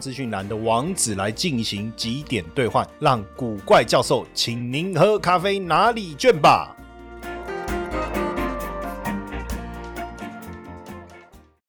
资讯栏的网址来进行几点兑换，让古怪教授请您喝咖啡拿礼券吧。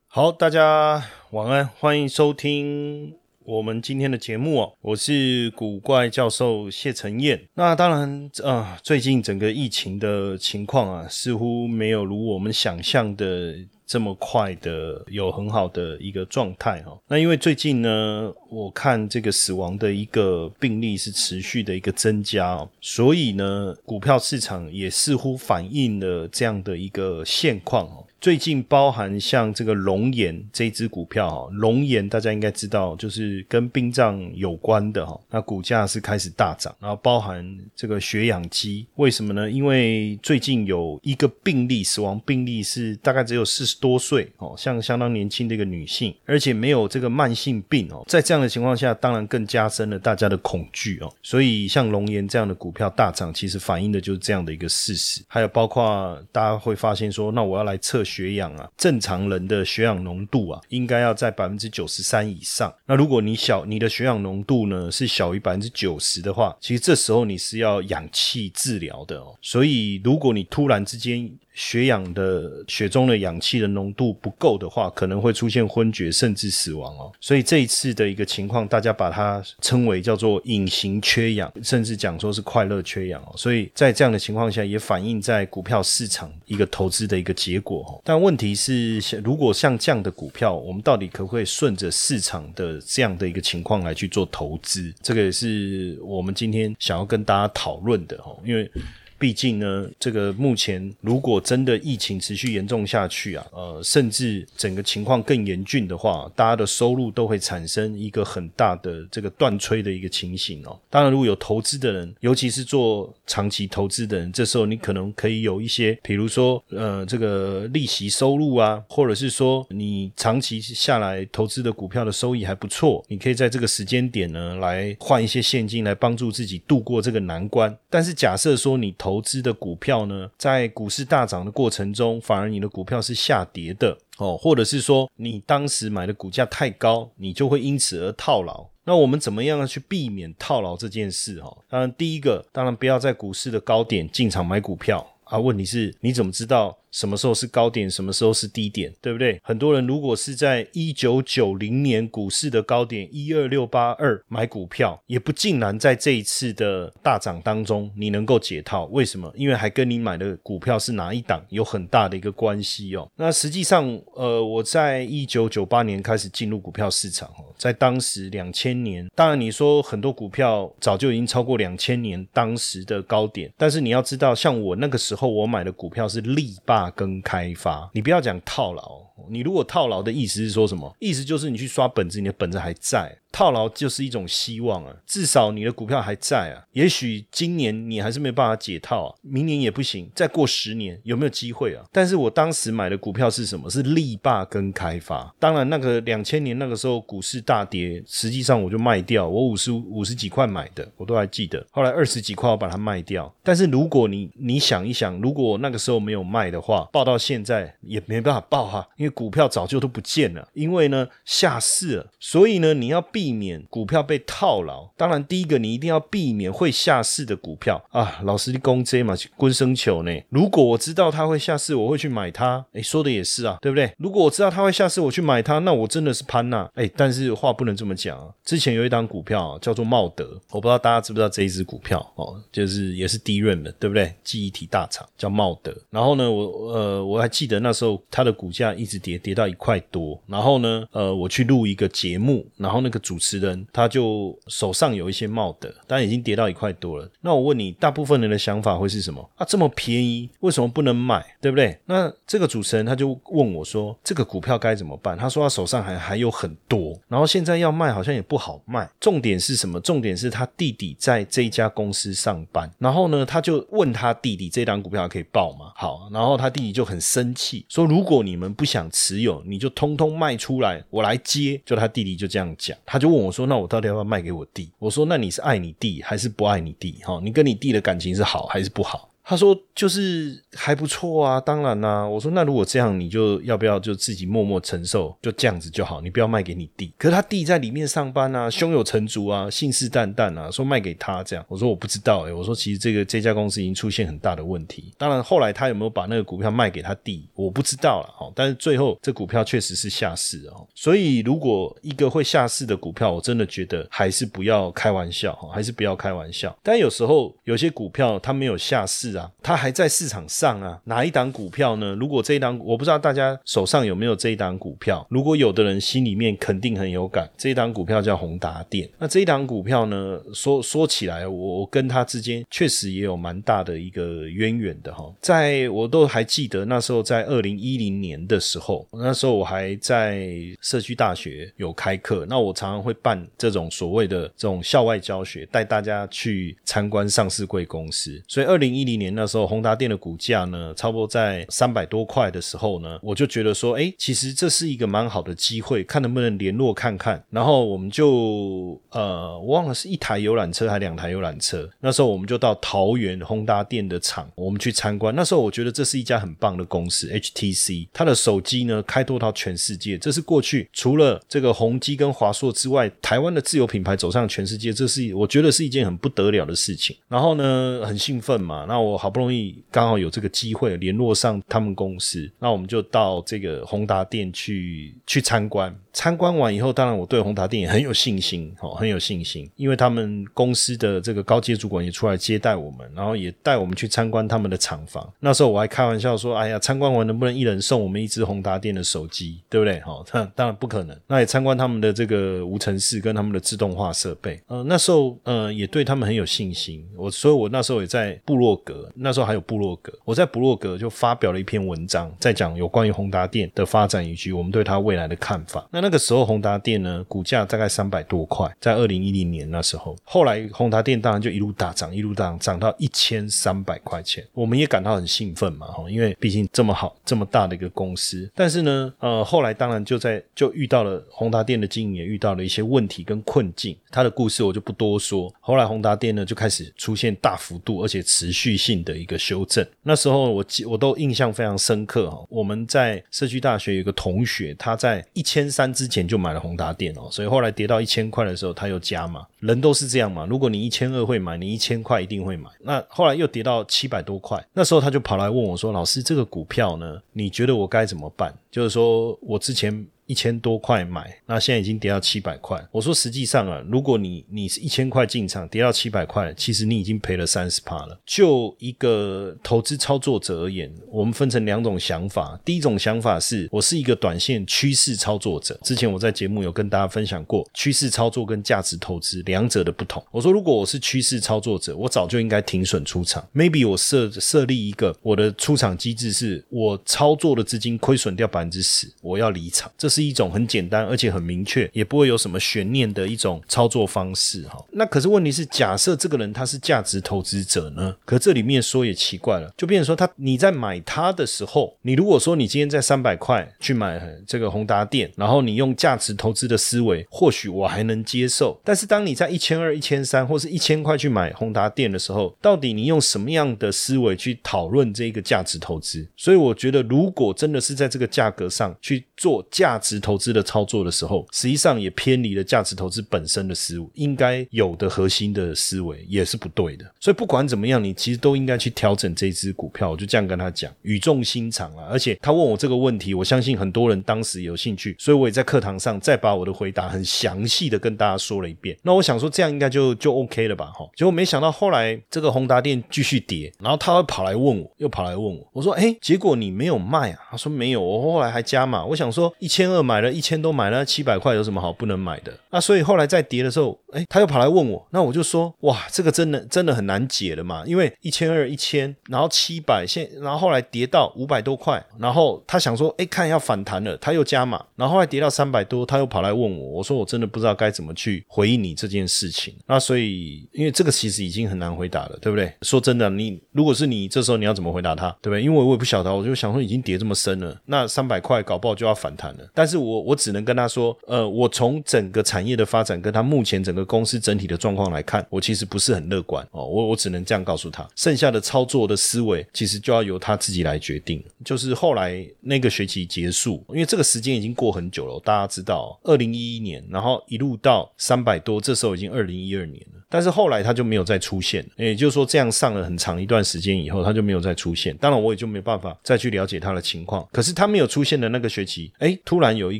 好，大家晚安，欢迎收听我们今天的节目哦。我是古怪教授谢承彦。那当然，呃，最近整个疫情的情况啊，似乎没有如我们想象的。这么快的有很好的一个状态哈，那因为最近呢，我看这个死亡的一个病例是持续的一个增加哦，所以呢，股票市场也似乎反映了这样的一个现况哦。最近包含像这个龙岩这支股票哈，龙岩大家应该知道，就是跟殡葬有关的哈，那股价是开始大涨，然后包含这个血氧机，为什么呢？因为最近有一个病例死亡病例是大概只有四十多岁哦，像相当年轻的一个女性，而且没有这个慢性病哦，在这样的情况下，当然更加深了大家的恐惧哦，所以像龙岩这样的股票大涨，其实反映的就是这样的一个事实。还有包括大家会发现说，那我要来测。血氧啊，正常人的血氧浓度啊，应该要在百分之九十三以上。那如果你小，你的血氧浓度呢是小于百分之九十的话，其实这时候你是要氧气治疗的哦。所以如果你突然之间，血氧的血中的氧气的浓度不够的话，可能会出现昏厥甚至死亡哦。所以这一次的一个情况，大家把它称为叫做隐形缺氧，甚至讲说是快乐缺氧哦。所以在这样的情况下，也反映在股票市场一个投资的一个结果哦。但问题是，如果像这样的股票，我们到底可不可以顺着市场的这样的一个情况来去做投资？这个也是我们今天想要跟大家讨论的哦，因为。毕竟呢，这个目前如果真的疫情持续严重下去啊，呃，甚至整个情况更严峻的话，大家的收入都会产生一个很大的这个断炊的一个情形哦。当然，如果有投资的人，尤其是做长期投资的人，这时候你可能可以有一些，比如说呃，这个利息收入啊，或者是说你长期下来投资的股票的收益还不错，你可以在这个时间点呢来换一些现金来帮助自己度过这个难关。但是假设说你投投资的股票呢，在股市大涨的过程中，反而你的股票是下跌的哦，或者是说你当时买的股价太高，你就会因此而套牢。那我们怎么样去避免套牢这件事？哈，当然第一个，当然不要在股市的高点进场买股票啊。问题是，你怎么知道？什么时候是高点，什么时候是低点，对不对？很多人如果是在一九九零年股市的高点一二六八二买股票，也不尽然在这一次的大涨当中你能够解套。为什么？因为还跟你买的股票是哪一档有很大的一个关系哦。那实际上，呃，我在一九九八年开始进入股票市场哦，在当时两千年，当然你说很多股票早就已经超过两千年当时的高点，但是你要知道，像我那个时候我买的股票是力霸。大跟开发，你不要讲套牢。你如果套牢的意思是说什么？意思就是你去刷本子，你的本子还在。套牢就是一种希望啊，至少你的股票还在啊。也许今年你还是没有办法解套啊，明年也不行，再过十年有没有机会啊？但是我当时买的股票是什么？是力霸跟开发。当然，那个两千年那个时候股市大跌，实际上我就卖掉，我五十五十几块买的，我都还记得。后来二十几块我把它卖掉。但是如果你你想一想，如果那个时候没有卖的话，报到现在也没办法报哈，因为股票早就都不见了，因为呢下市了，所以呢你要避。免股票被套牢，当然第一个你一定要避免会下市的股票啊。老师的公这嘛，滚生球呢？如果我知道它会下市，我会去买它。哎，说的也是啊，对不对？如果我知道它会下市，我去买它，那我真的是潘娜。哎，但是话不能这么讲啊。之前有一档股票叫做茂德，我不知道大家知不知道这一只股票哦，就是也是低润的，对不对？记忆体大厂叫茂德。然后呢，我呃我还记得那时候它的股价一直跌，跌到一块多。然后呢，呃，我去录一个节目，然后那个主持人他就手上有一些帽的，但已经跌到一块多了。那我问你，大部分人的想法会是什么？啊，这么便宜，为什么不能买？对不对？那这个主持人他就问我说，这个股票该怎么办？他说他手上还还有很多，然后现在要卖好像也不好卖。重点是什么？重点是他弟弟在这一家公司上班，然后呢，他就问他弟弟，这档股票可以报吗？好，然后他弟弟就很生气，说如果你们不想持有，你就通通卖出来，我来接。就他弟弟就这样讲，他就问我说，那我到底要不要卖给我弟？我说，那你是爱你弟还是不爱你弟？哈，你跟你弟的感情是好还是不好？他说就是还不错啊，当然啦。我说那如果这样，你就要不要就自己默默承受，就这样子就好，你不要卖给你弟。可是他弟在里面上班啊，胸有成竹啊，信誓旦旦啊，说卖给他这样。我说我不知道哎，我说其实这个这家公司已经出现很大的问题。当然后来他有没有把那个股票卖给他弟，我不知道了哈。但是最后这股票确实是下市哦。所以如果一个会下市的股票，我真的觉得还是不要开玩笑哈，还是不要开玩笑。但有时候有些股票它没有下市啊。它还在市场上啊，哪一档股票呢？如果这一档，我不知道大家手上有没有这一档股票。如果有的人心里面肯定很有感，这一档股票叫宏达电。那这一档股票呢，说说起来，我我跟它之间确实也有蛮大的一个渊源的哈。在我都还记得那时候，在二零一零年的时候，那时候我还在社区大学有开课，那我常常会办这种所谓的这种校外教学，带大家去参观上市贵公司。所以二零一零年。那时候宏达电的股价呢，差不多在三百多块的时候呢，我就觉得说，哎，其实这是一个蛮好的机会，看能不能联络看看。然后我们就呃，我忘了是一台游览车还两台游览车。那时候我们就到桃园宏达电的厂，我们去参观。那时候我觉得这是一家很棒的公司，HTC，它的手机呢开拓到全世界，这是过去除了这个宏基跟华硕之外，台湾的自有品牌走上全世界，这是我觉得是一件很不得了的事情。然后呢，很兴奋嘛，那我。好不容易刚好有这个机会联络上他们公司，那我们就到这个宏达店去去参观。参观完以后，当然我对宏达电也很有信心，哦，很有信心，因为他们公司的这个高阶主管也出来接待我们，然后也带我们去参观他们的厂房。那时候我还开玩笑说：“哎呀，参观完能不能一人送我们一只宏达电的手机，对不对？”哈，当然不可能。那也参观他们的这个无尘室跟他们的自动化设备。呃，那时候呃也对他们很有信心。我所以，我那时候也在部落格，那时候还有部落格，我在部落格就发表了一篇文章，在讲有关于宏达电的发展以及我们对它未来的看法。那那那个时候，宏达电呢，股价大概三百多块，在二零一零年那时候，后来宏达电当然就一路大涨，一路大涨，涨到一千三百块钱，我们也感到很兴奋嘛，哈，因为毕竟这么好、这么大的一个公司。但是呢，呃，后来当然就在就遇到了宏达电的经营也遇到了一些问题跟困境，它的故事我就不多说。后来宏达电呢就开始出现大幅度而且持续性的一个修正。那时候我记我都印象非常深刻哈，我们在社区大学有个同学，他在一千三之前。就买了宏达电哦，所以后来跌到一千块的时候，他又加嘛。人都是这样嘛，如果你一千二会买，你一千块一定会买。那后来又跌到七百多块，那时候他就跑来问我说：“老师，这个股票呢，你觉得我该怎么办？”就是说我之前。一千多块买，那现在已经跌到七百块。我说实际上啊，如果你你是一千块进场，跌到七百块，其实你已经赔了三十趴了。就一个投资操作者而言，我们分成两种想法。第一种想法是我是一个短线趋势操作者。之前我在节目有跟大家分享过趋势操作跟价值投资两者的不同。我说如果我是趋势操作者，我早就应该停损出场。Maybe 我设设立一个我的出场机制是，我操作的资金亏损掉百分之十，我要离场。这是。是一种很简单而且很明确，也不会有什么悬念的一种操作方式哈。那可是问题是，假设这个人他是价值投资者呢？可这里面说也奇怪了，就变成说他你在买它的时候，你如果说你今天在三百块去买这个宏达电，然后你用价值投资的思维，或许我还能接受。但是当你在一千二、一千三或是一千块去买宏达电的时候，到底你用什么样的思维去讨论这个价值投资？所以我觉得，如果真的是在这个价格上去做价值。值投资的操作的时候，实际上也偏离了价值投资本身的思路，应该有的核心的思维也是不对的。所以不管怎么样，你其实都应该去调整这支股票。我就这样跟他讲，语重心长啊。而且他问我这个问题，我相信很多人当时有兴趣，所以我也在课堂上再把我的回答很详细的跟大家说了一遍。那我想说这样应该就就 OK 了吧？哈，结果没想到后来这个宏达电继续跌，然后他会跑来问我，又跑来问我，我说哎，结果你没有卖啊？他说没有，我后来还加码。我想说一千二买了一千都买了，七百块有什么好不能买的？那所以后来在跌的时候，哎，他又跑来问我，那我就说哇，这个真的真的很难解了嘛，因为一千二一千，然后七百现，然后后来跌到五百多块，然后他想说哎，看要反弹了，他又加码，然后后来跌到三百多，他又跑来问我，我说我真的不知道该怎么去回应你这件事情。那所以因为这个其实已经很难回答了，对不对？说真的，你如果是你这时候你要怎么回答他，对不对？因为我也不晓得，我就想说已经跌这么深了，那三百块搞不好就要反弹了。但是我我只能跟他说，呃，我从整个产业的发展跟他目前整个公司整体的状况来看，我其实不是很乐观哦。我我只能这样告诉他，剩下的操作的思维其实就要由他自己来决定。就是后来那个学期结束，因为这个时间已经过很久了，大家知道，二零一一年，然后一路到三百多，这时候已经二零一二年了。但是后来他就没有再出现，也就是说，这样上了很长一段时间以后，他就没有再出现。当然，我也就没办法再去了解他的情况。可是他没有出现的那个学期，哎，突然有一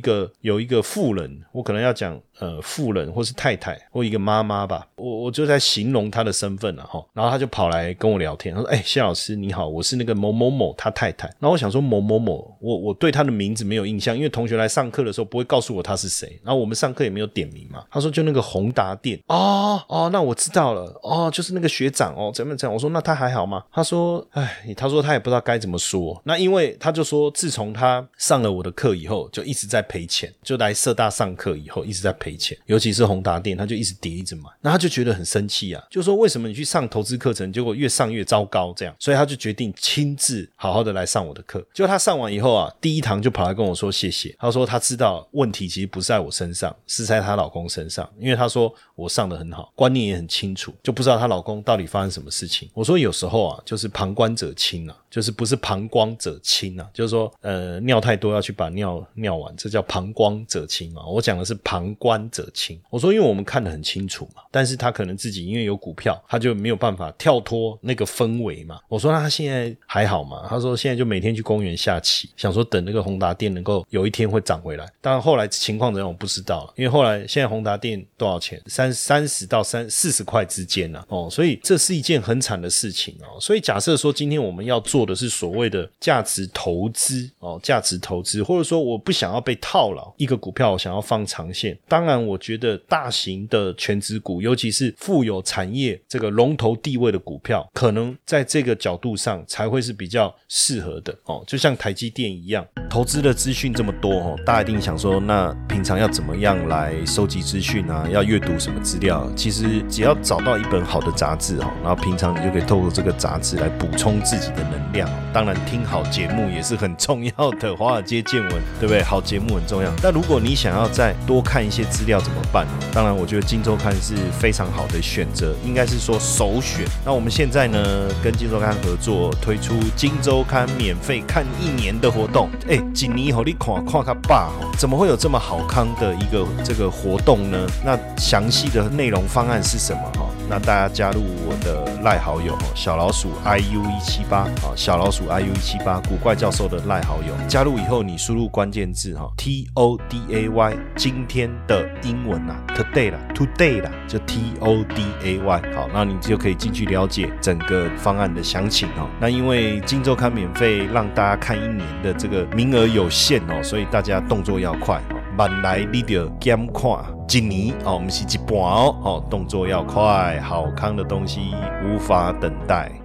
个有一个富人，我可能要讲。呃，富人或是太太或一个妈妈吧，我我就在形容她的身份了哈。然后他就跑来跟我聊天，他说：“哎，谢老师你好，我是那个某某某他太太。”然后我想说某某某，我我对他的名字没有印象，因为同学来上课的时候不会告诉我他是谁。然后我们上课也没有点名嘛。他说就那个宏达店哦哦，那我知道了哦，就是那个学长哦，怎么怎样？我说那他还好吗？他说哎，他说他也不知道该怎么说。那因为他就说，自从他上了我的课以后，就一直直在赔钱，就来社大上课以后一直在赔。钱，尤其是宏达店，他就一直跌，一直买，那他就觉得很生气啊，就说为什么你去上投资课程，结果越上越糟糕，这样，所以他就决定亲自好好的来上我的课。就他上完以后啊，第一堂就跑来跟我说谢谢，他说他知道问题其实不是在我身上，是在她老公身上，因为他说我上的很好，观念也很清楚，就不知道她老公到底发生什么事情。我说有时候啊，就是旁观者清啊。就是不是旁观者清啊，就是说，呃，尿太多要去把尿尿完，这叫旁观者清嘛。我讲的是旁观者清。我说，因为我们看得很清楚嘛，但是他可能自己因为有股票，他就没有办法跳脱那个氛围嘛。我说，那他现在还好嘛？他说，现在就每天去公园下棋，想说等那个宏达电能够有一天会涨回来。当然后来情况怎样我不知道了，因为后来现在宏达电多少钱？三三十到三四十块之间呢。哦，所以这是一件很惨的事情哦。所以假设说今天我们要。做的是所谓的价值投资哦，价值投资，或者说我不想要被套牢，一个股票想要放长线。当然，我觉得大型的全职股，尤其是富有产业这个龙头地位的股票，可能在这个角度上才会是比较适合的哦。就像台积电一样，投资的资讯这么多哦，大家一定想说，那平常要怎么样来收集资讯啊？要阅读什么资料？其实只要找到一本好的杂志哦，然后平常你就可以透过这个杂志来补充自己的能。量当然听好节目也是很重要的，华尔街见闻对不对？好节目很重要。但如果你想要再多看一些资料怎么办呢？当然，我觉得《金周刊》是非常好的选择，应该是说首选。那我们现在呢，跟《金周刊》合作推出《金周刊》免费看一年的活动。哎，锦尼和你看看他爸，怎么会有这么好康的一个这个活动呢？那详细的内容方案是什么？哈？那大家加入我的赖好友小老鼠 i u 一七八啊，小老鼠 i u 一七八古怪教授的赖好友，加入以后你输入关键字 t o d a y 今天的英文啊 today 啦 today 啦就 t o d a y 好，那你就可以进去了解整个方案的详情哦。那因为金周刊免费让大家看一年的这个名额有限哦，所以大家动作要快哦，慢来你就减看。一年哦，不是一半哦，哦，动作要快，好康的东西无法等待。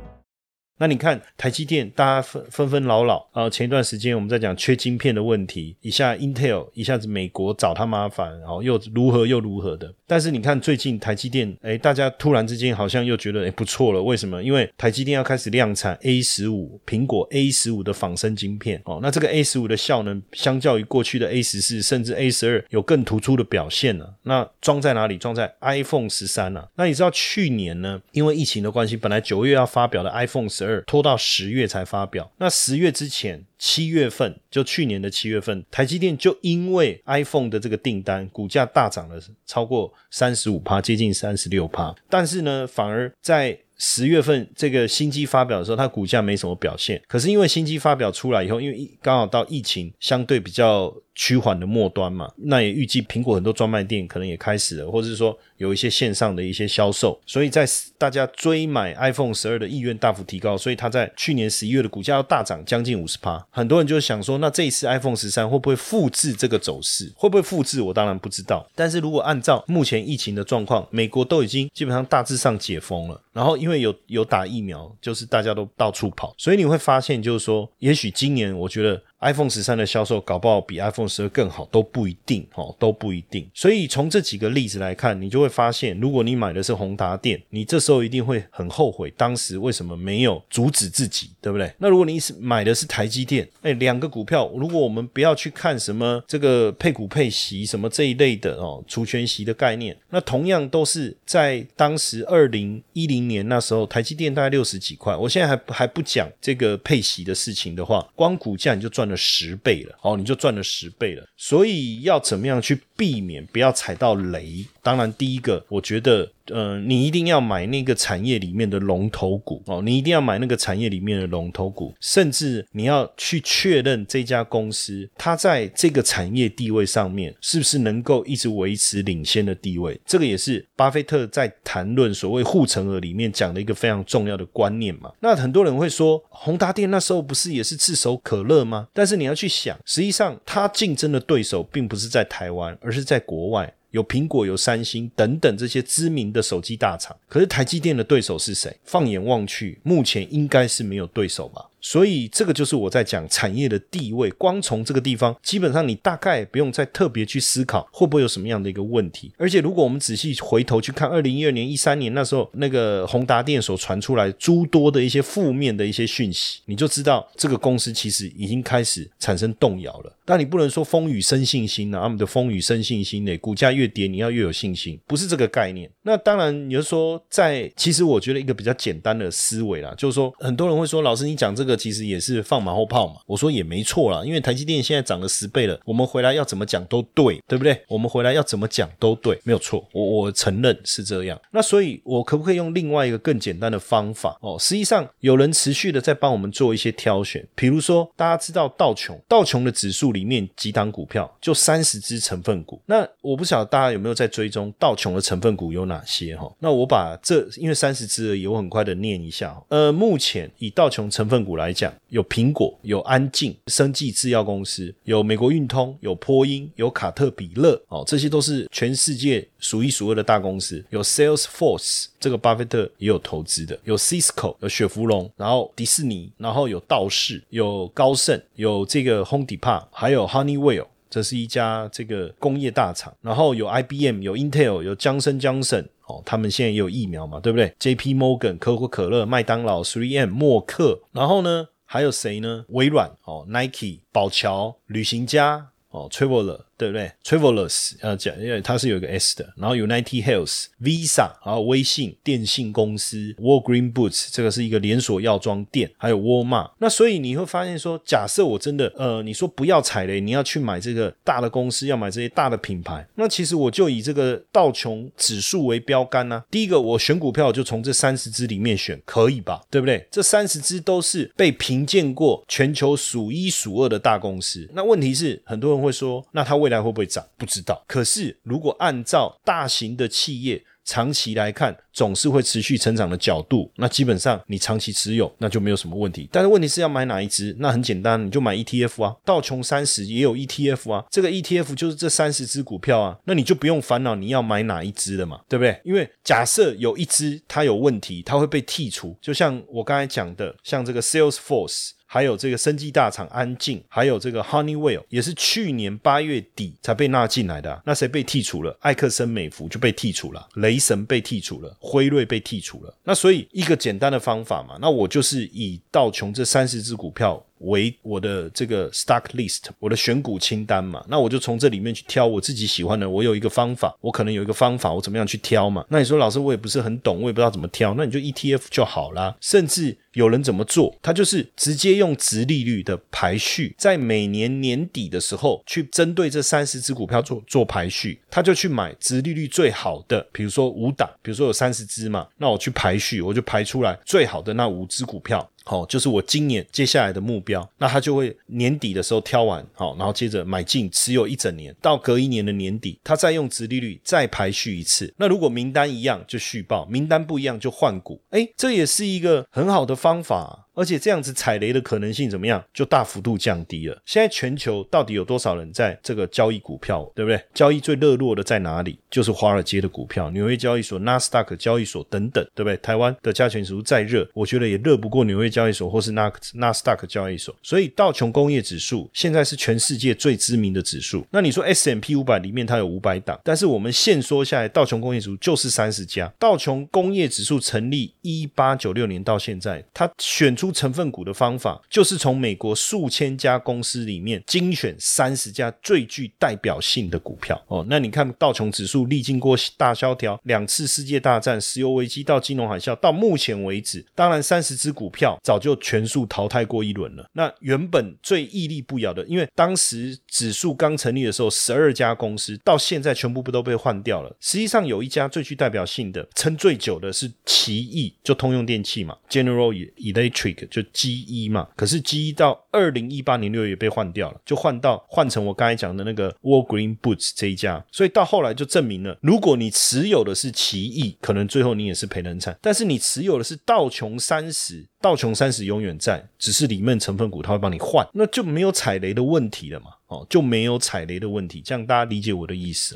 那你看台积电，大家纷纷纷扰扰啊！前一段时间我们在讲缺晶片的问题，一下 Intel，一下子美国找他麻烦，然后又如何又如何的。但是你看最近台积电，哎，大家突然之间好像又觉得哎不错了，为什么？因为台积电要开始量产 A 十五，苹果 A 十五的仿生晶片哦。那这个 A 十五的效能，相较于过去的 A 十四，甚至 A 十二，有更突出的表现了。那装在哪里？装在 iPhone 十三啊。那你知道去年呢？因为疫情的关系，本来九月要发表的 iPhone 十二拖到十月才发表。那十月之前，七月份就去年的七月份，台积电就因为 iPhone 的这个订单，股价大涨了超过三十五趴，接近三十六趴。但是呢，反而在十月份这个新机发表的时候，它股价没什么表现。可是因为新机发表出来以后，因为刚好到疫情相对比较。趋缓的末端嘛，那也预计苹果很多专卖店可能也开始了，或者是说有一些线上的一些销售，所以在大家追买 iPhone 十二的意愿大幅提高，所以它在去年十一月的股价要大涨将近五十趴。很多人就想说，那这一次 iPhone 十三会不会复制这个走势？会不会复制？我当然不知道。但是如果按照目前疫情的状况，美国都已经基本上大致上解封了，然后因为有有打疫苗，就是大家都到处跑，所以你会发现，就是说，也许今年我觉得。iPhone 十三的销售搞不好比 iPhone 十二更好，都不一定哦，都不一定。所以从这几个例子来看，你就会发现，如果你买的是宏达电，你这时候一定会很后悔当时为什么没有阻止自己，对不对？那如果你是买的是台积电，哎，两个股票，如果我们不要去看什么这个配股配息什么这一类的哦，除权息的概念，那同样都是在当时二零一零年那时候，台积电大概六十几块，我现在还还不讲这个配息的事情的话，光股价你就赚赚了。十倍了，哦，你就赚了十倍了。所以要怎么样去避免不要踩到雷？当然，第一个，我觉得。呃，你一定要买那个产业里面的龙头股哦，你一定要买那个产业里面的龙头股，甚至你要去确认这家公司它在这个产业地位上面是不是能够一直维持领先的地位。这个也是巴菲特在谈论所谓护城河里面讲的一个非常重要的观念嘛。那很多人会说，宏达电那时候不是也是炙手可热吗？但是你要去想，实际上它竞争的对手并不是在台湾，而是在国外。有苹果、有三星等等这些知名的手机大厂，可是台积电的对手是谁？放眼望去，目前应该是没有对手吧。所以这个就是我在讲产业的地位。光从这个地方，基本上你大概不用再特别去思考会不会有什么样的一个问题。而且如果我们仔细回头去看二零一二年、一三年那时候那个宏达电所传出来诸多的一些负面的一些讯息，你就知道这个公司其实已经开始产生动摇了。但你不能说风雨生信心啊，他们的风雨生信心呢，股价越跌你要越有信心，不是这个概念。那当然你就说在，其实我觉得一个比较简单的思维啦，就是说很多人会说老师你讲这个。其实也是放马后炮嘛，我说也没错啦，因为台积电现在涨了十倍了，我们回来要怎么讲都对，对不对？我们回来要怎么讲都对，没有错，我我承认是这样。那所以，我可不可以用另外一个更简单的方法哦？实际上，有人持续的在帮我们做一些挑选，比如说大家知道道琼，道琼的指数里面几档股票就三十只成分股。那我不晓得大家有没有在追踪道琼的成分股有哪些哈？那我把这因为三十只而已，我很快的念一下。呃，目前以道琼成分股来。讲，有苹果，有安静生技制药公司，有美国运通，有波音，有卡特彼勒，哦，这些都是全世界数一数二的大公司。有 Salesforce，这个巴菲特也有投资的，有 Cisco，有雪佛龙，然后迪士尼，然后有道士，有高盛，有这个 Home Depot，还有 Honeywell，这是一家这个工业大厂，然后有 IBM，有 Intel，有江森江森。哦，他们现在也有疫苗嘛，对不对？J.P. Morgan、可口可乐、麦当劳、Three M、默克，然后呢，还有谁呢？微软、哦，Nike、宝乔、旅行家、哦，Traveler。对不对？Travelers 呃讲，因为它是有一个 S 的，然后 United Health、Visa，然后微信电信公司、Walgreen Boots，这个是一个连锁药妆店，还有 Walmart。那所以你会发现说，假设我真的呃，你说不要踩雷，你要去买这个大的公司，要买这些大的品牌，那其实我就以这个道琼指数为标杆呢。第一个，我选股票就从这三十只里面选，可以吧？对不对？这三十只都是被评鉴过全球数一数二的大公司。那问题是，很多人会说，那他为未来会不会涨？不知道。可是，如果按照大型的企业长期来看，总是会持续成长的角度，那基本上你长期持有，那就没有什么问题。但是问题是要买哪一只？那很简单，你就买 ETF 啊。道琼三十也有 ETF 啊，这个 ETF 就是这三十只股票啊，那你就不用烦恼你要买哪一只了嘛，对不对？因为假设有一只它有问题，它会被剔除。就像我刚才讲的，像这个 Salesforce。还有这个生技大厂安静，还有这个 Honeywell 也是去年八月底才被纳进来的。那谁被剔除了？艾克森美孚就被剔除了，雷神被剔除了，辉瑞被剔除了。那所以一个简单的方法嘛，那我就是以道琼这三十只股票为我的这个 stock list，我的选股清单嘛。那我就从这里面去挑我自己喜欢的。我有一个方法，我可能有一个方法，我怎么样去挑嘛？那你说老师，我也不是很懂，我也不知道怎么挑，那你就 ETF 就好啦。甚至有人怎么做，他就是直接用直利率的排序，在每年年底的时候去针对这三十只股票做做排序，他就去买直利率最好的，比如说五档，比如说有三十只嘛，那我去排序，我就排出来最好的那五只股票。好，就是我今年接下来的目标，那他就会年底的时候挑完，好，然后接着买进持有一整年，到隔一年的年底，他再用直利率再排序一次。那如果名单一样就续报，名单不一样就换股。哎，这也是一个很好的方法。而且这样子踩雷的可能性怎么样？就大幅度降低了。现在全球到底有多少人在这个交易股票，对不对？交易最热络的在哪里？就是华尔街的股票，纽约交易所、纳斯达克交易所等等，对不对？台湾的加权指数再热，我觉得也热不过纽约交易所或是纳纳斯达克交易所。所以道琼工业指数现在是全世界最知名的指数。那你说 S M P 五百里面它有五百档，但是我们现说下来，道琼工业指数就是三十家。道琼工业指数成立一八九六年到现在，它选出。出成分股的方法就是从美国数千家公司里面精选三十家最具代表性的股票哦。那你看道琼指数历经过大萧条、两次世界大战、石油危机到金融海啸，到目前为止，当然三十只股票早就全数淘汰过一轮了。那原本最屹立不摇的，因为当时指数刚成立的时候，十二家公司到现在全部不都被换掉了。实际上有一家最具代表性的、撑最久的是奇异，就通用电器嘛，General Electric。就 G 一嘛，可是 G 一到二零一八年六月被换掉了，就换到换成我刚才讲的那个 Walgreen Boots 这一家，所以到后来就证明了，如果你持有的是奇异，可能最后你也是赔人惨；但是你持有的是道琼三十，道琼三十永远在，只是里面成分股它会帮你换，那就没有踩雷的问题了嘛，哦，就没有踩雷的问题，这样大家理解我的意思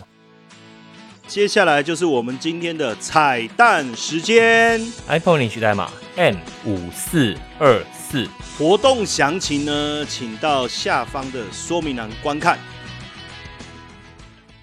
接下来就是我们今天的彩蛋时间，iPhone 领取代码 M 五四二四，活动详情呢，请到下方的说明栏观看。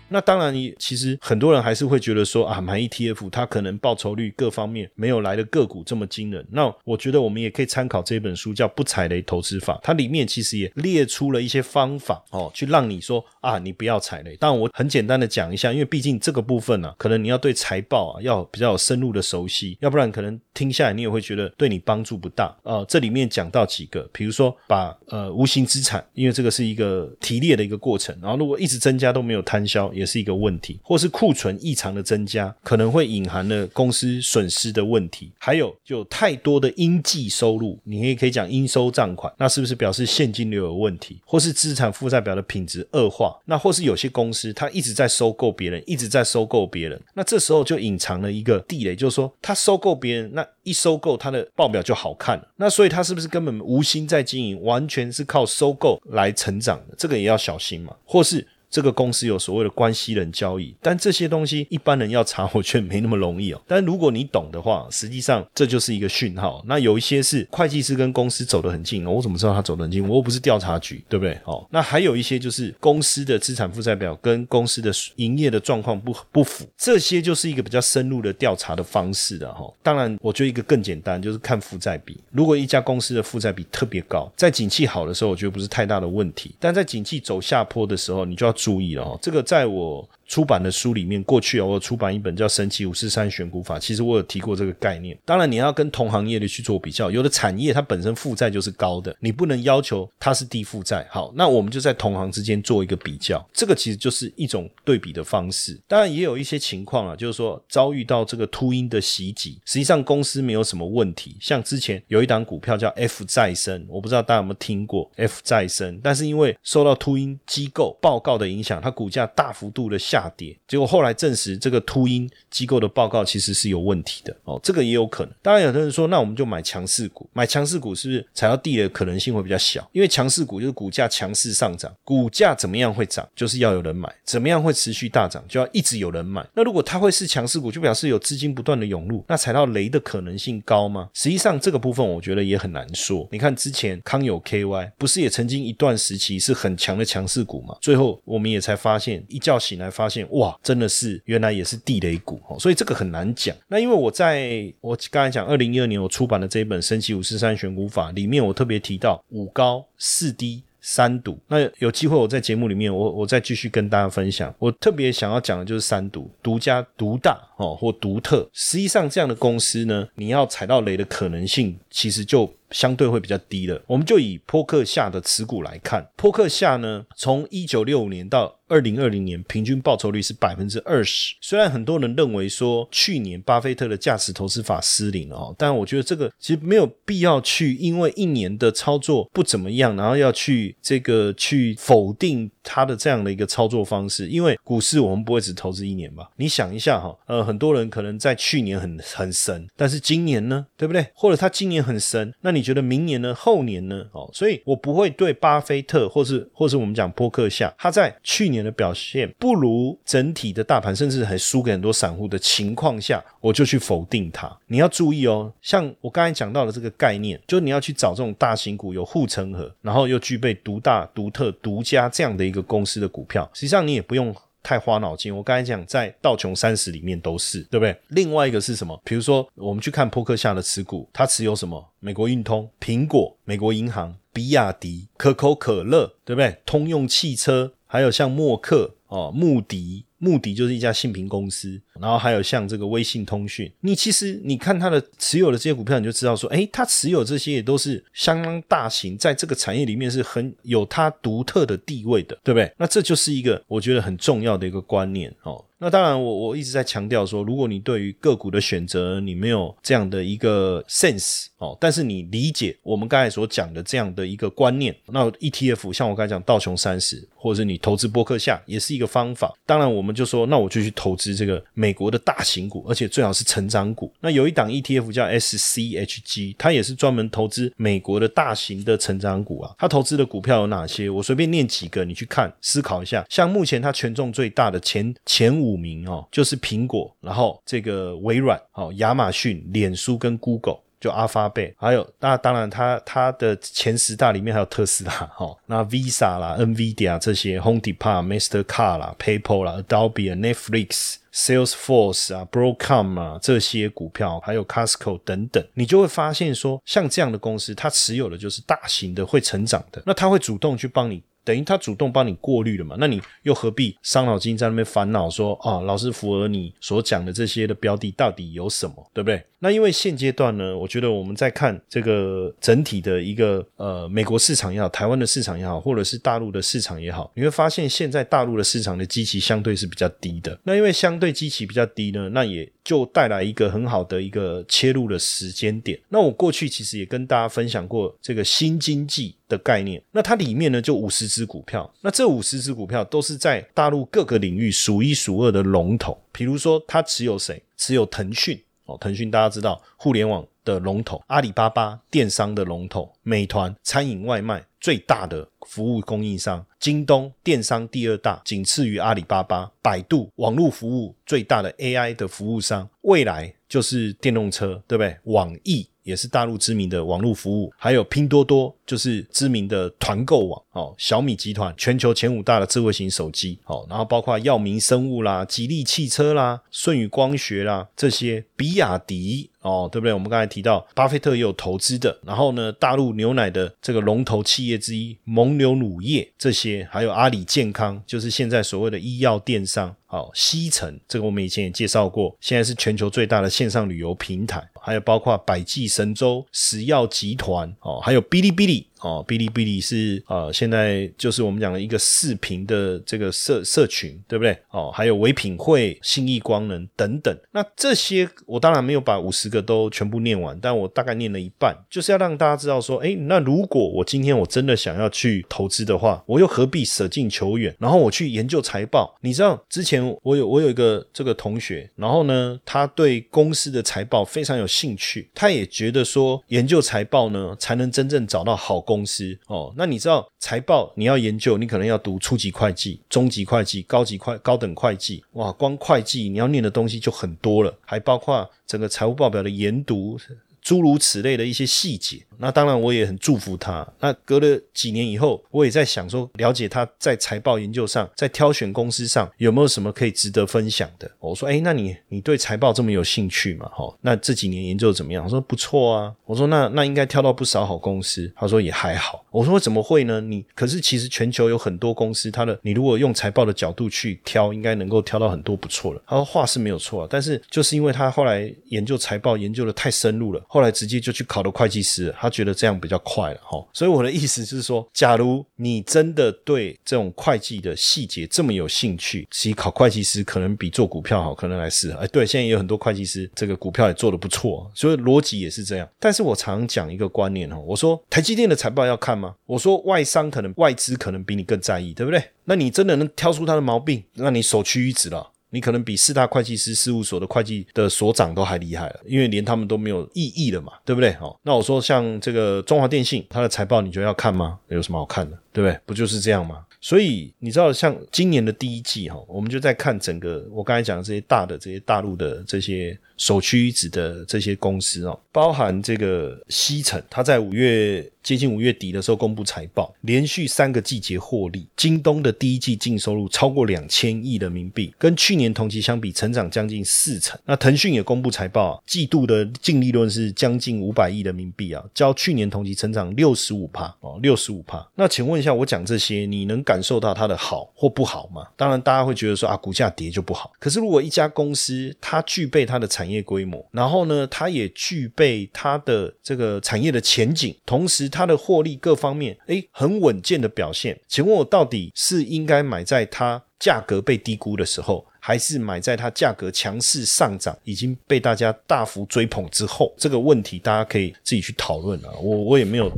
那当然，你其实很多人还是会觉得说啊，买 ETF 它可能报酬率各方面没有来的个股这么惊人。那我觉得我们也可以参考这本书，叫《不踩雷投资法》，它里面其实也列出了一些方法哦，去让你说啊，你不要踩雷。但我很简单的讲一下，因为毕竟这个部分呢，可能你要对财报啊要比较有深入的熟悉，要不然可能听下来你也会觉得对你帮助不大。呃，这里面讲到几个，比如说把呃无形资产，因为这个是一个提炼的一个过程，然后如果一直增加都没有摊销。也是一个问题，或是库存异常的增加，可能会隐含了公司损失的问题。还有，就太多的应计收入，你也可以讲应收账款，那是不是表示现金流有问题？或是资产负债表的品质恶化？那或是有些公司它一直在收购别人，一直在收购别人，那这时候就隐藏了一个地雷，就是说他收购别人，那一收购他的报表就好看了。那所以他是不是根本无心在经营，完全是靠收购来成长的？这个也要小心嘛。或是。这个公司有所谓的关系人交易，但这些东西一般人要查，我觉得没那么容易哦。但如果你懂的话，实际上这就是一个讯号。那有一些是会计师跟公司走得很近，我怎么知道他走得很近？我又不是调查局，对不对？哦，那还有一些就是公司的资产负债表跟公司的营业的状况不不符，这些就是一个比较深入的调查的方式的哈。当然，我觉得一个更简单就是看负债比。如果一家公司的负债比特别高，在景气好的时候，我觉得不是太大的问题；但在景气走下坡的时候，你就要。注意了哦，这个在我。出版的书里面，过去啊，我出版一本叫《神奇五四三选股法》，其实我有提过这个概念。当然，你要跟同行业的去做比较，有的产业它本身负债就是高的，你不能要求它是低负债。好，那我们就在同行之间做一个比较，这个其实就是一种对比的方式。当然，也有一些情况啊，就是说遭遇到这个秃鹰的袭击，实际上公司没有什么问题。像之前有一档股票叫 F 再生，我不知道大家有没有听过 F 再生，但是因为受到秃鹰机构报告的影响，它股价大幅度的下。下跌，结果后来证实这个秃鹰机构的报告其实是有问题的哦，这个也有可能。当然，有的人说，那我们就买强势股，买强势股是不是踩到地的可能性会比较小？因为强势股就是股价强势上涨，股价怎么样会涨，就是要有人买；怎么样会持续大涨，就要一直有人买。那如果它会是强势股，就表示有资金不断的涌入，那踩到雷的可能性高吗？实际上这个部分我觉得也很难说。你看之前康友 KY 不是也曾经一段时期是很强的强势股嘛？最后我们也才发现，一觉醒来发。发现哇，真的是原来也是地雷股哦，所以这个很难讲。那因为我在我刚才讲二零一二年我出版的这一本《升级五四三选股法》里面，我特别提到五高四低。三独，那有机会我在节目里面，我我再继续跟大家分享。我特别想要讲的就是三独，独家、独大哦，或独特。实际上，这样的公司呢，你要踩到雷的可能性，其实就。相对会比较低的，我们就以波克夏的持股来看，波克夏呢，从一九六五年到二零二零年，平均报酬率是百分之二十。虽然很多人认为说去年巴菲特的价值投资法失灵了哦，但我觉得这个其实没有必要去，因为一年的操作不怎么样，然后要去这个去否定他的这样的一个操作方式。因为股市我们不会只投资一年吧？你想一下哈，呃，很多人可能在去年很很神，但是今年呢，对不对？或者他今年很神，那你觉得明年呢？后年呢？哦，所以我不会对巴菲特，或是或是我们讲波克夏，他在去年的表现不如整体的大盘，甚至还输给很多散户的情况下，我就去否定它。你要注意哦，像我刚才讲到的这个概念，就你要去找这种大型股，有护城河，然后又具备独大、独特、独家这样的一个公司的股票，实际上你也不用。太花脑筋，我刚才讲在道琼三十里面都是，对不对？另外一个是什么？比如说我们去看扑克下的持股，它持有什么？美国运通、苹果、美国银行、比亚迪、可口可乐，对不对？通用汽车，还有像默克哦、穆迪。穆迪就是一家信评公司，然后还有像这个微信通讯，你其实你看它的持有的这些股票，你就知道说，哎，它持有这些也都是相当大型，在这个产业里面是很有它独特的地位的，对不对？那这就是一个我觉得很重要的一个观念哦。那当然，我我一直在强调说，如果你对于个股的选择你没有这样的一个 sense 哦，但是你理解我们刚才所讲的这样的一个观念，那 ETF 像我刚才讲道琼三十，或者是你投资波克夏也是一个方法。当然，我们就说，那我就去投资这个美美国的大型股，而且最好是成长股。那有一档 ETF 叫 SCHG，它也是专门投资美国的大型的成长股啊。它投资的股票有哪些？我随便念几个，你去看思考一下。像目前它权重最大的前前五。名哦，就是苹果，然后这个微软，哦，亚马逊、脸书跟 Google，就阿发贝，还有那当然它它的前十大里面还有特斯拉，哈，那 Visa 啦、NVIDIA 这些，Home Depot、Master Car 啦、PayPal 啦、Adobe 啊、Netflix、Salesforce 啊、Broadcom 啊这些股票，还有 Costco 等等，你就会发现说，像这样的公司，它持有的就是大型的会成长的，那它会主动去帮你。等于他主动帮你过滤了嘛？那你又何必伤脑筋在那边烦恼说啊，老师符合你所讲的这些的标的到底有什么，对不对？那因为现阶段呢，我觉得我们在看这个整体的一个呃美国市场也好，台湾的市场也好，或者是大陆的市场也好，你会发现现在大陆的市场的基期相对是比较低的。那因为相对基期比较低呢，那也就带来一个很好的一个切入的时间点。那我过去其实也跟大家分享过这个新经济。的概念，那它里面呢就五十只股票，那这五十只股票都是在大陆各个领域数一数二的龙头。比如说，它持有谁？持有腾讯。哦，腾讯大家知道，互联网的龙头；阿里巴巴电商的龙头；美团。餐饮外卖最大的服务供应商；京东电商第二大，仅次于阿里巴巴；百度。网络服务最大的 AI 的服务商；未来就是电动车，对不对？网易。也是大陆知名的网络服务，还有拼多多，就是知名的团购网哦。小米集团全球前五大的智慧型手机哦，然后包括药明生物啦、吉利汽车啦、舜宇光学啦这些，比亚迪哦，对不对？我们刚才提到巴菲特也有投资的，然后呢，大陆牛奶的这个龙头企业之一蒙牛乳业这些，还有阿里健康，就是现在所谓的医药电商。好，西城这个我们以前也介绍过，现在是全球最大的线上旅游平台，还有包括百济神州、石药集团，哦，还有哔哩哔哩。Lee 哦，哔哩哔哩是呃，现在就是我们讲的一个视频的这个社社群，对不对？哦，还有唯品会、信义光能等等。那这些我当然没有把五十个都全部念完，但我大概念了一半，就是要让大家知道说，哎，那如果我今天我真的想要去投资的话，我又何必舍近求远？然后我去研究财报。你知道之前我有我有一个这个同学，然后呢，他对公司的财报非常有兴趣，他也觉得说研究财报呢，才能真正找到好。公公司哦，那你知道财报你要研究，你可能要读初级会计、中级会计、高级会、高等会计，哇，光会计你要念的东西就很多了，还包括整个财务报表的研读。诸如此类的一些细节。那当然，我也很祝福他。那隔了几年以后，我也在想说，了解他在财报研究上，在挑选公司上有没有什么可以值得分享的。我说，哎，那你你对财报这么有兴趣嘛？哈，那这几年研究怎么样？他说不错啊。我说，那那应该挑到不少好公司。他说也还好。我说怎么会呢？你可是其实全球有很多公司，它的你如果用财报的角度去挑，应该能够挑到很多不错的。他说话是没有错，但是就是因为他后来研究财报研究的太深入了，后来直接就去考了会计师。他觉得这样比较快了哈，所以我的意思是说，假如你真的对这种会计的细节这么有兴趣，其实考会计师可能比做股票好，可能来适合。哎，对，现在也有很多会计师，这个股票也做得不错，所以逻辑也是这样。但是我常讲一个观念哈，我说台积电的财报要看吗？我说外商可能外资可能比你更在意，对不对？那你真的能挑出他的毛病，那你首屈一指了。你可能比四大会计师事务所的会计的所长都还厉害了，因为连他们都没有异议了嘛，对不对？哦，那我说像这个中华电信，它的财报你觉得要看吗？有什么好看的，对不对？不就是这样吗？所以你知道，像今年的第一季哈，我们就在看整个我刚才讲的这些大的这些大陆的这些首屈一指的这些公司哦，包含这个西城，它在五月。接近五月底的时候公布财报，连续三个季节获利。京东的第一季净收入超过两千亿人民币，跟去年同期相比成长将近四成。那腾讯也公布财报，季度的净利润是将近五百亿人民币啊，较去年同期成长六十五帕哦，六十五帕。那请问一下，我讲这些，你能感受到它的好或不好吗？当然，大家会觉得说啊，股价跌就不好。可是如果一家公司它具备它的产业规模，然后呢，它也具备它的这个产业的前景，同时它的获利各方面，诶，很稳健的表现。请问我到底是应该买在它价格被低估的时候，还是买在它价格强势上涨，已经被大家大幅追捧之后？这个问题大家可以自己去讨论啊。我我也没有。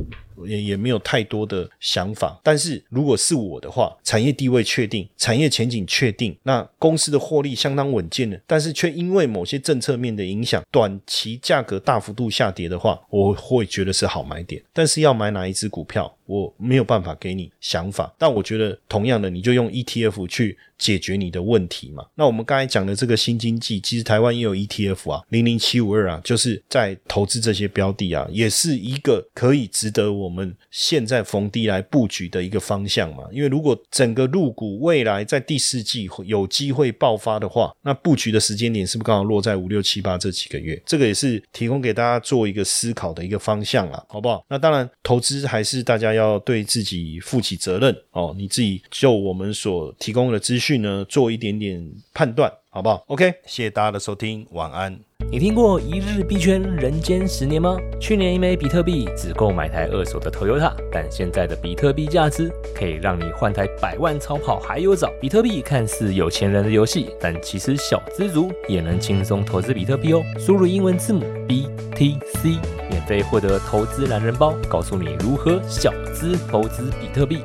也也没有太多的想法，但是如果是我的话，产业地位确定，产业前景确定，那公司的获利相当稳健的，但是却因为某些政策面的影响，短期价格大幅度下跌的话，我会觉得是好买点。但是要买哪一只股票，我没有办法给你想法。但我觉得同样的，你就用 ETF 去。解决你的问题嘛？那我们刚才讲的这个新经济，其实台湾也有 ETF 啊，零零七五二啊，就是在投资这些标的啊，也是一个可以值得我们现在逢低来布局的一个方向嘛。因为如果整个入股未来在第四季有机会爆发的话，那布局的时间点是不是刚好落在五六七八这几个月？这个也是提供给大家做一个思考的一个方向啦，好不好？那当然，投资还是大家要要对自己负起责任哦。你自己就我们所提供的资讯。呢做一点点判断，好不好？OK，谢谢大家的收听，晚安。你听过一日币圈人间十年吗？去年一枚比特币只够买台二手的 Toyota，但现在的比特币价值可以让你换台百万超跑还有找。比特币看似有钱人的游戏，但其实小资族也能轻松投资比特币哦。输入英文字母 BTC，免费获得投资懒人包，告诉你如何小资投资比特币。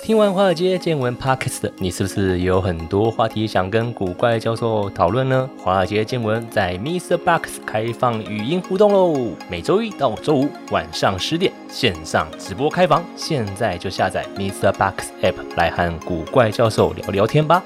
听完华尔街见闻 Podcast，你是不是有很多话题想跟古怪教授讨论呢？华尔街见闻在 Mr. Box 开放语音互动喽，每周一到周五晚上十点线上直播开房，现在就下载 Mr. Box App 来和古怪教授聊聊天吧。